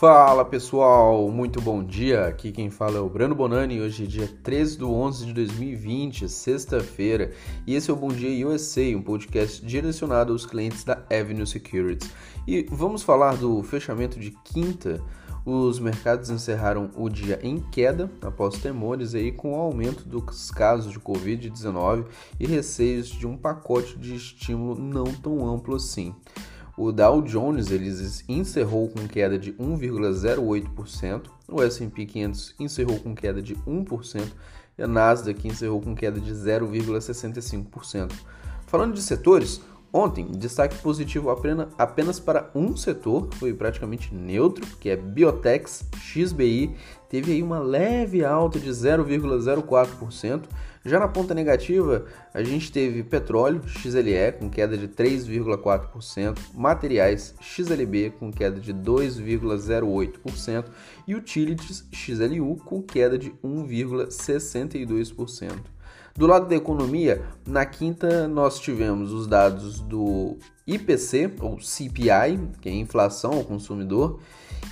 Fala pessoal, muito bom dia. Aqui quem fala é o Brano Bonani. Hoje é dia 13 de 11 de 2020, sexta-feira, e esse é o Bom Dia USA, um podcast direcionado aos clientes da Avenue Securities. E vamos falar do fechamento de quinta. Os mercados encerraram o dia em queda após temores aí com o aumento dos casos de Covid-19 e receios de um pacote de estímulo não tão amplo assim. O Dow Jones ele encerrou com queda de 1,08%, o S&P 500 encerrou com queda de 1% e a Nasdaq encerrou com queda de 0,65%. Falando de setores, ontem destaque positivo apenas para um setor, foi praticamente neutro, que é Biotex XBI, teve aí uma leve alta de 0,04%, já na ponta negativa, a gente teve petróleo XLE com queda de 3,4%, materiais XLB com queda de 2,08% e utilities XLU com queda de 1,62%. Do lado da economia, na quinta nós tivemos os dados do IPC, ou CPI, que é inflação ao consumidor,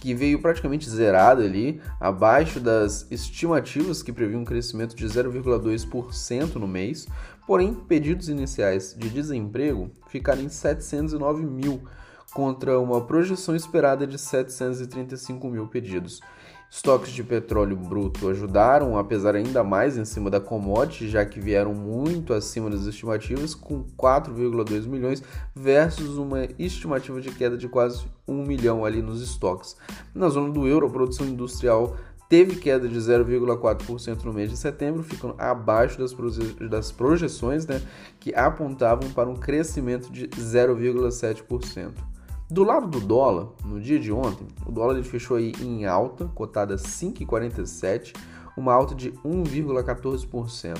que veio praticamente zerado ali, abaixo das estimativas que previam um crescimento de 0,2% no mês, porém pedidos iniciais de desemprego ficaram em 709 mil, contra uma projeção esperada de 735 mil pedidos. Estoques de petróleo bruto ajudaram a pesar ainda mais em cima da commodity, já que vieram muito acima das estimativas, com 4,2 milhões versus uma estimativa de queda de quase 1 milhão ali nos estoques. Na zona do euro, a produção industrial teve queda de 0,4% no mês de setembro, ficando abaixo das, proje das projeções né, que apontavam para um crescimento de 0,7%. Do lado do dólar, no dia de ontem, o dólar ele fechou aí em alta, cotada 5,47, uma alta de 1,14%.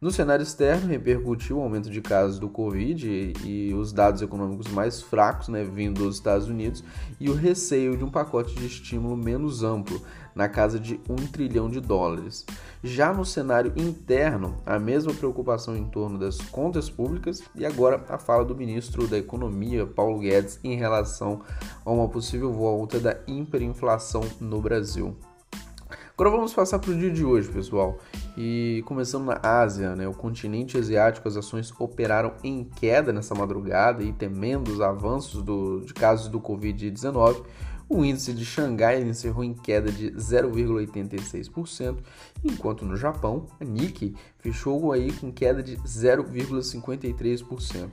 No cenário externo, repercutiu o aumento de casos do Covid e, e, os dados econômicos mais fracos né, vindo dos Estados Unidos e o receio de um pacote de estímulo menos amplo, na casa de 1 trilhão de dólares. Já no cenário interno, a mesma preocupação em torno das contas públicas e agora a fala do ministro da Economia, Paulo Guedes, em relação a uma possível volta da hiperinflação no Brasil. Agora vamos passar para o dia de hoje, pessoal. E começando na Ásia, né, o continente asiático, as ações operaram em queda nessa madrugada e temendo os avanços do, de casos do Covid-19. O índice de Xangai encerrou em queda de 0,86%, enquanto no Japão, a Nikkei fechou aí com queda de 0,53%.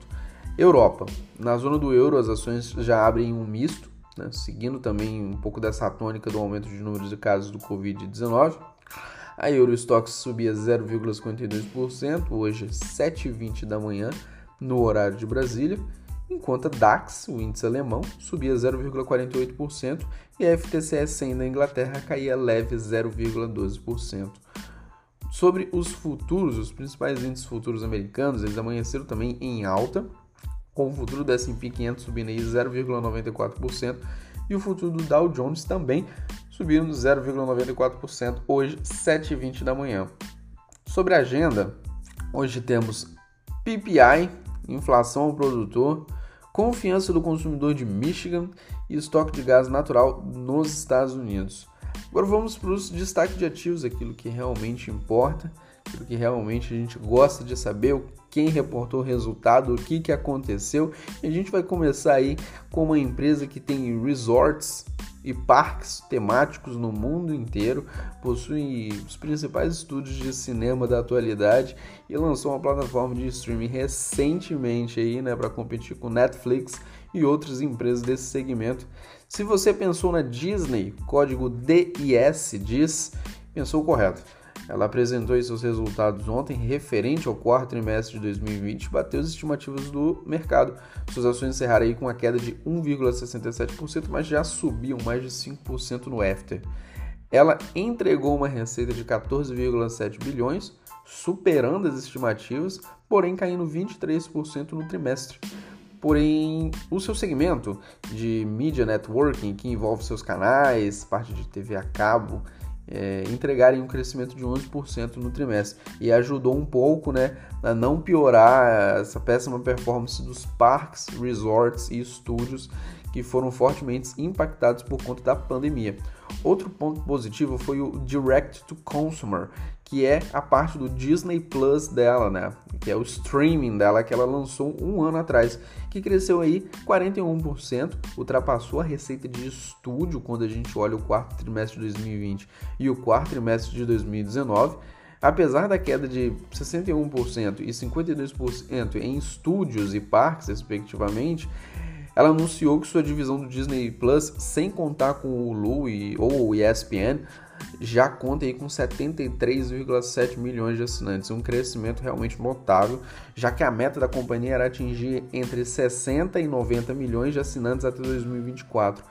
Europa. Na zona do euro, as ações já abrem um misto, né, seguindo também um pouco dessa tônica do aumento de números de casos do Covid-19. A Eurostox subia 0,52%, hoje 7h20 da manhã, no horário de Brasília, enquanto a DAX, o índice alemão, subia 0,48% e a FTSE 100 da Inglaterra caía leve 0,12%. Sobre os futuros, os principais índices futuros americanos, eles amanheceram também em alta, com o futuro do S&P 500 subindo aí 0,94% e o futuro do Dow Jones também subindo 0,94% hoje 7h20 da manhã. Sobre a agenda, hoje temos PPI, inflação ao produtor, confiança do consumidor de Michigan e estoque de gás natural nos Estados Unidos. Agora vamos para os destaques de ativos, aquilo que realmente importa, aquilo que realmente a gente gosta de saber, quem reportou o resultado, o que, que aconteceu. E a gente vai começar aí com uma empresa que tem resorts e parques temáticos no mundo inteiro, possui os principais estúdios de cinema da atualidade e lançou uma plataforma de streaming recentemente aí, né, para competir com Netflix e outras empresas desse segmento. Se você pensou na Disney, código DIS diz, pensou correto. Ela apresentou seus resultados ontem, referente ao quarto trimestre de 2020, bateu as estimativas do mercado. Suas ações encerraram aí com uma queda de 1,67%, mas já subiam mais de 5% no after. Ela entregou uma receita de 14,7 bilhões, superando as estimativas, porém caindo 23% no trimestre. Porém, o seu segmento de media networking, que envolve seus canais, parte de TV a cabo, é, entregarem um crescimento de 11% no trimestre e ajudou um pouco né, a não piorar essa péssima performance dos parques, resorts e estúdios que foram fortemente impactados por conta da pandemia. Outro ponto positivo foi o Direct to Consumer, que é a parte do Disney Plus dela, né? Que é o streaming dela que ela lançou um ano atrás, que cresceu aí 41%, ultrapassou a receita de estúdio quando a gente olha o quarto trimestre de 2020 e o quarto trimestre de 2019. Apesar da queda de 61% e 52% em estúdios e parques, respectivamente, ela anunciou que sua divisão do Disney Plus, sem contar com o Hulu e, ou o ESPN, já conta aí com 73,7 milhões de assinantes, um crescimento realmente notável, já que a meta da companhia era atingir entre 60 e 90 milhões de assinantes até 2024.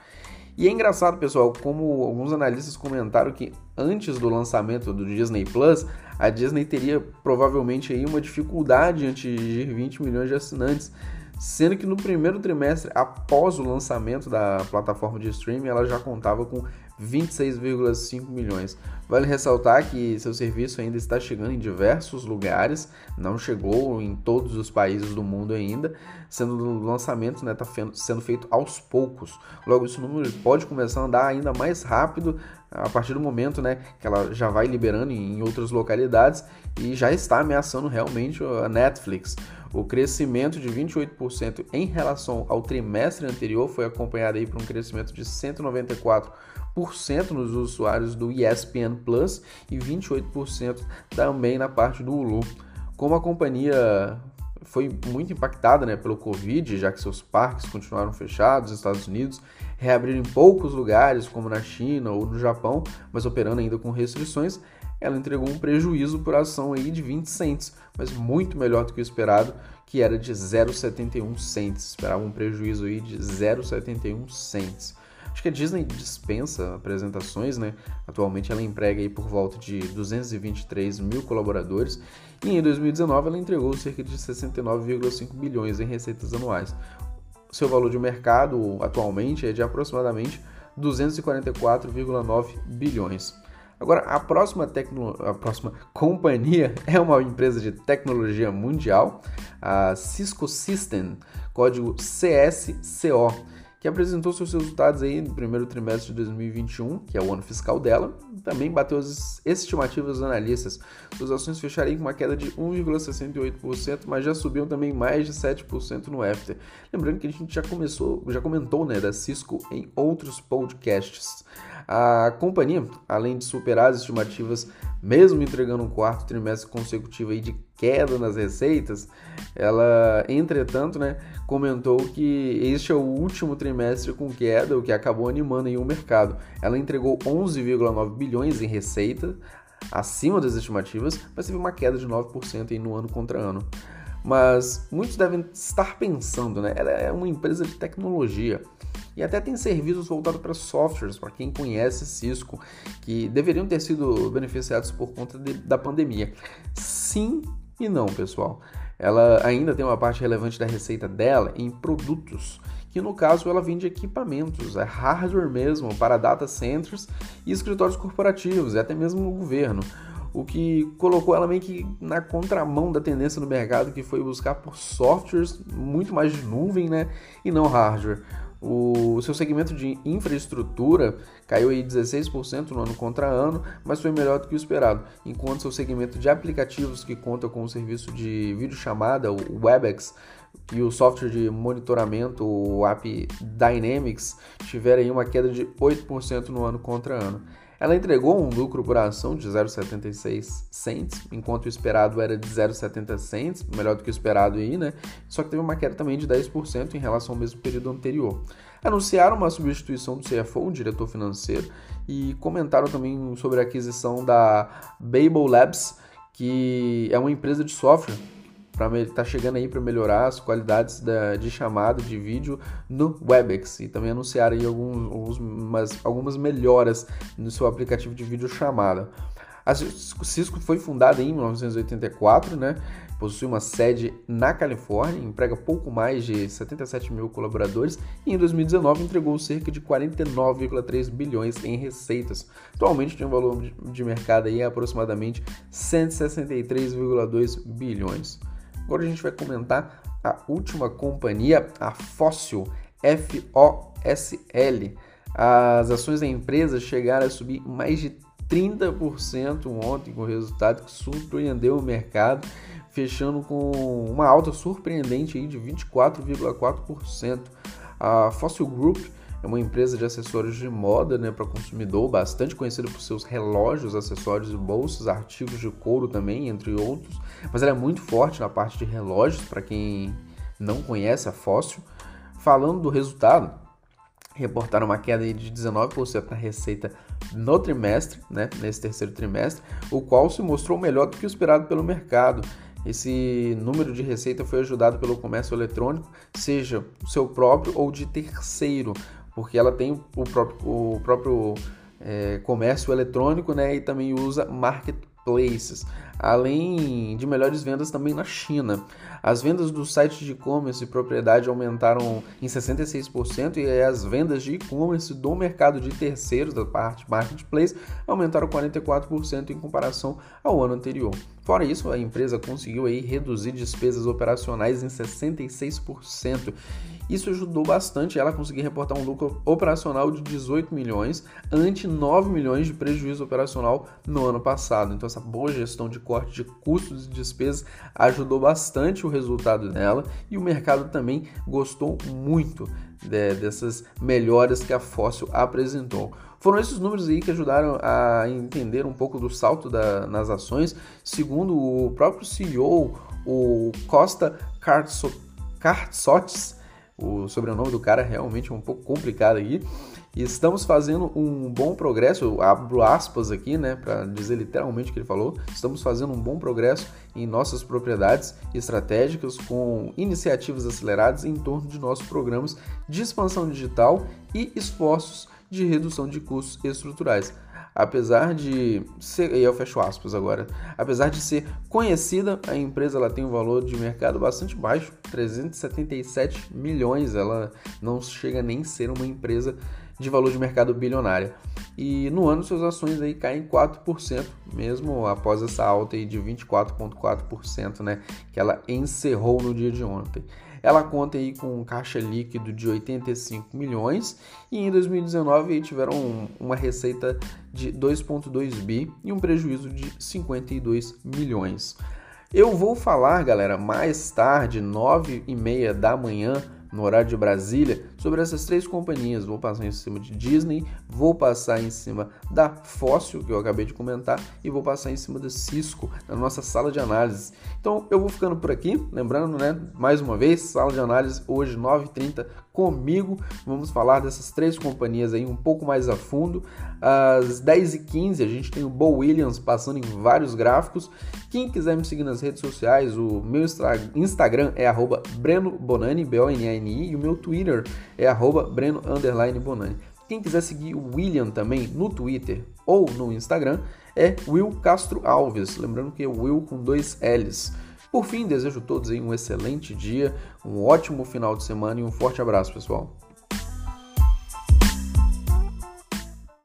E é engraçado, pessoal, como alguns analistas comentaram que antes do lançamento do Disney Plus, a Disney teria provavelmente aí uma dificuldade em atingir 20 milhões de assinantes sendo que no primeiro trimestre, após o lançamento da plataforma de streaming, ela já contava com 26,5 milhões. Vale ressaltar que seu serviço ainda está chegando em diversos lugares, não chegou em todos os países do mundo ainda, sendo o lançamento está né, tá sendo feito aos poucos. Logo, esse número pode começar a andar ainda mais rápido a partir do momento né, que ela já vai liberando em outras localidades e já está ameaçando realmente a Netflix. O crescimento de 28% em relação ao trimestre anterior foi acompanhado aí por um crescimento de 194% nos usuários do ESPN Plus e 28% também na parte do Hulu. Como a companhia foi muito impactada né, pelo Covid, já que seus parques continuaram fechados nos Estados Unidos, reabriram em poucos lugares, como na China ou no Japão, mas operando ainda com restrições, ela entregou um prejuízo por ação aí de 20 cents, mas muito melhor do que o esperado, que era de 0,71 cents. Esperava um prejuízo aí de 0,71 cents. Acho que a Disney dispensa apresentações, né? Atualmente ela emprega aí por volta de 223 mil colaboradores e em 2019 ela entregou cerca de 69,5 bilhões em receitas anuais. Seu valor de mercado atualmente é de aproximadamente 244,9 bilhões. Agora, a próxima, tecno... a próxima companhia é uma empresa de tecnologia mundial, a Cisco System, código CSCO, que apresentou seus resultados aí no primeiro trimestre de 2021, que é o ano fiscal dela, também bateu as estimativas dos analistas. Suas ações fechariam com uma queda de 1,68%, mas já subiam também mais de 7% no after. Lembrando que a gente já começou, já comentou, né, da Cisco em outros podcasts. A companhia, além de superar as estimativas, mesmo entregando um quarto trimestre consecutivo de queda nas receitas, ela, entretanto, né, comentou que este é o último trimestre com queda, o que acabou animando o mercado. Ela entregou 11,9 bilhões em receita, acima das estimativas, mas teve uma queda de 9% aí no ano contra ano. Mas muitos devem estar pensando, né? Ela é uma empresa de tecnologia e até tem serviços voltados para softwares, para quem conhece Cisco, que deveriam ter sido beneficiados por conta de, da pandemia. Sim e não, pessoal. Ela ainda tem uma parte relevante da receita dela em produtos, que no caso ela vende equipamentos, é hardware mesmo, para data centers e escritórios corporativos, e até mesmo o governo o que colocou ela meio que na contramão da tendência no mercado, que foi buscar por softwares muito mais de nuvem, né, e não hardware. O seu segmento de infraestrutura caiu aí 16% no ano contra ano, mas foi melhor do que o esperado, enquanto seu segmento de aplicativos que conta com o serviço de videochamada, o Webex, e o software de monitoramento, o App Dynamics, tiveram uma queda de 8% no ano contra ano. Ela entregou um lucro por ação de 0,76 cents, enquanto o esperado era de 0,70 cents, melhor do que o esperado aí, né? Só que teve uma queda também de 10% em relação ao mesmo período anterior. Anunciaram uma substituição do CFO, o diretor financeiro, e comentaram também sobre a aquisição da Babel Labs, que é uma empresa de software está chegando aí para melhorar as qualidades da, de chamada de vídeo no Webex e também anunciar aí alguns, algumas, algumas melhoras no seu aplicativo de vídeo chamada. A Cisco foi fundada em 1984, né? Possui uma sede na Califórnia, emprega pouco mais de 77 mil colaboradores e em 2019 entregou cerca de 49,3 bilhões em receitas. Atualmente tem um valor de mercado aí aproximadamente 163,2 bilhões. Agora a gente vai comentar a última companhia, a Fossil, F-O-S-L. As ações da empresa chegaram a subir mais de 30% ontem, com resultado que surpreendeu o mercado, fechando com uma alta surpreendente aí de 24,4%. A Fossil Group é uma empresa de acessórios de moda né, para consumidor, bastante conhecida por seus relógios, acessórios e bolsas, artigos de couro também, entre outros. Mas ela é muito forte na parte de relógios, para quem não conhece a Fossil. Falando do resultado, reportaram uma queda de 19% na receita no trimestre, né, nesse terceiro trimestre, o qual se mostrou melhor do que o esperado pelo mercado. Esse número de receita foi ajudado pelo comércio eletrônico, seja seu próprio ou de terceiro, porque ela tem o próprio, o próprio é, comércio eletrônico né, e também usa marketplaces, além de melhores vendas também na China. As vendas do site de e-commerce e propriedade aumentaram em 66% e as vendas de e-commerce do mercado de terceiros, da parte marketplace, aumentaram 44% em comparação ao ano anterior. Fora isso, a empresa conseguiu aí reduzir despesas operacionais em 66%. Isso ajudou bastante ela a conseguir reportar um lucro operacional de 18 milhões, ante 9 milhões de prejuízo operacional no ano passado. Então, essa boa gestão de corte de custos e despesas ajudou bastante o resultado dela e o mercado também gostou muito de, dessas melhoras que a Fóssil apresentou. Foram esses números aí que ajudaram a entender um pouco do salto da, nas ações. Segundo o próprio CEO, o Costa Kartsotis, o sobrenome do cara é realmente um pouco complicado aqui. E estamos fazendo um bom progresso, eu abro aspas aqui, né, para dizer literalmente o que ele falou. Estamos fazendo um bom progresso em nossas propriedades estratégicas com iniciativas aceleradas em torno de nossos programas de expansão digital e esforços de redução de custos estruturais apesar de ser, e eu fecho aspas agora, apesar de ser conhecida, a empresa ela tem um valor de mercado bastante baixo, 377 milhões, ela não chega nem a ser uma empresa de valor de mercado bilionária. E no ano suas ações aí caem 4%, mesmo após essa alta aí de 24.4%, né, que ela encerrou no dia de ontem. Ela conta aí com um caixa líquido de 85 milhões e em 2019 tiveram uma receita de 2.2 bi e um prejuízo de 52 milhões. Eu vou falar, galera, mais tarde, 9 e meia da manhã, no horário de Brasília, sobre essas três companhias. Vou passar em cima de Disney, vou passar em cima da Fóssil, que eu acabei de comentar, e vou passar em cima da Cisco, na nossa sala de análise. Então eu vou ficando por aqui, lembrando, né, mais uma vez, sala de análise hoje 9h30 comigo. Vamos falar dessas três companhias aí um pouco mais a fundo. Às 10h15 a gente tem o Bo Williams passando em vários gráficos. Quem quiser me seguir nas redes sociais, o meu Instagram é arroba Breno Bonani, B-O-N-A-N-I, e o meu Twitter é arroba Breno Bonani. Quem quiser seguir o William também no Twitter ou no Instagram é Will Castro Alves. Lembrando que é Will com dois L's. Por fim, desejo a todos um excelente dia, um ótimo final de semana e um forte abraço, pessoal.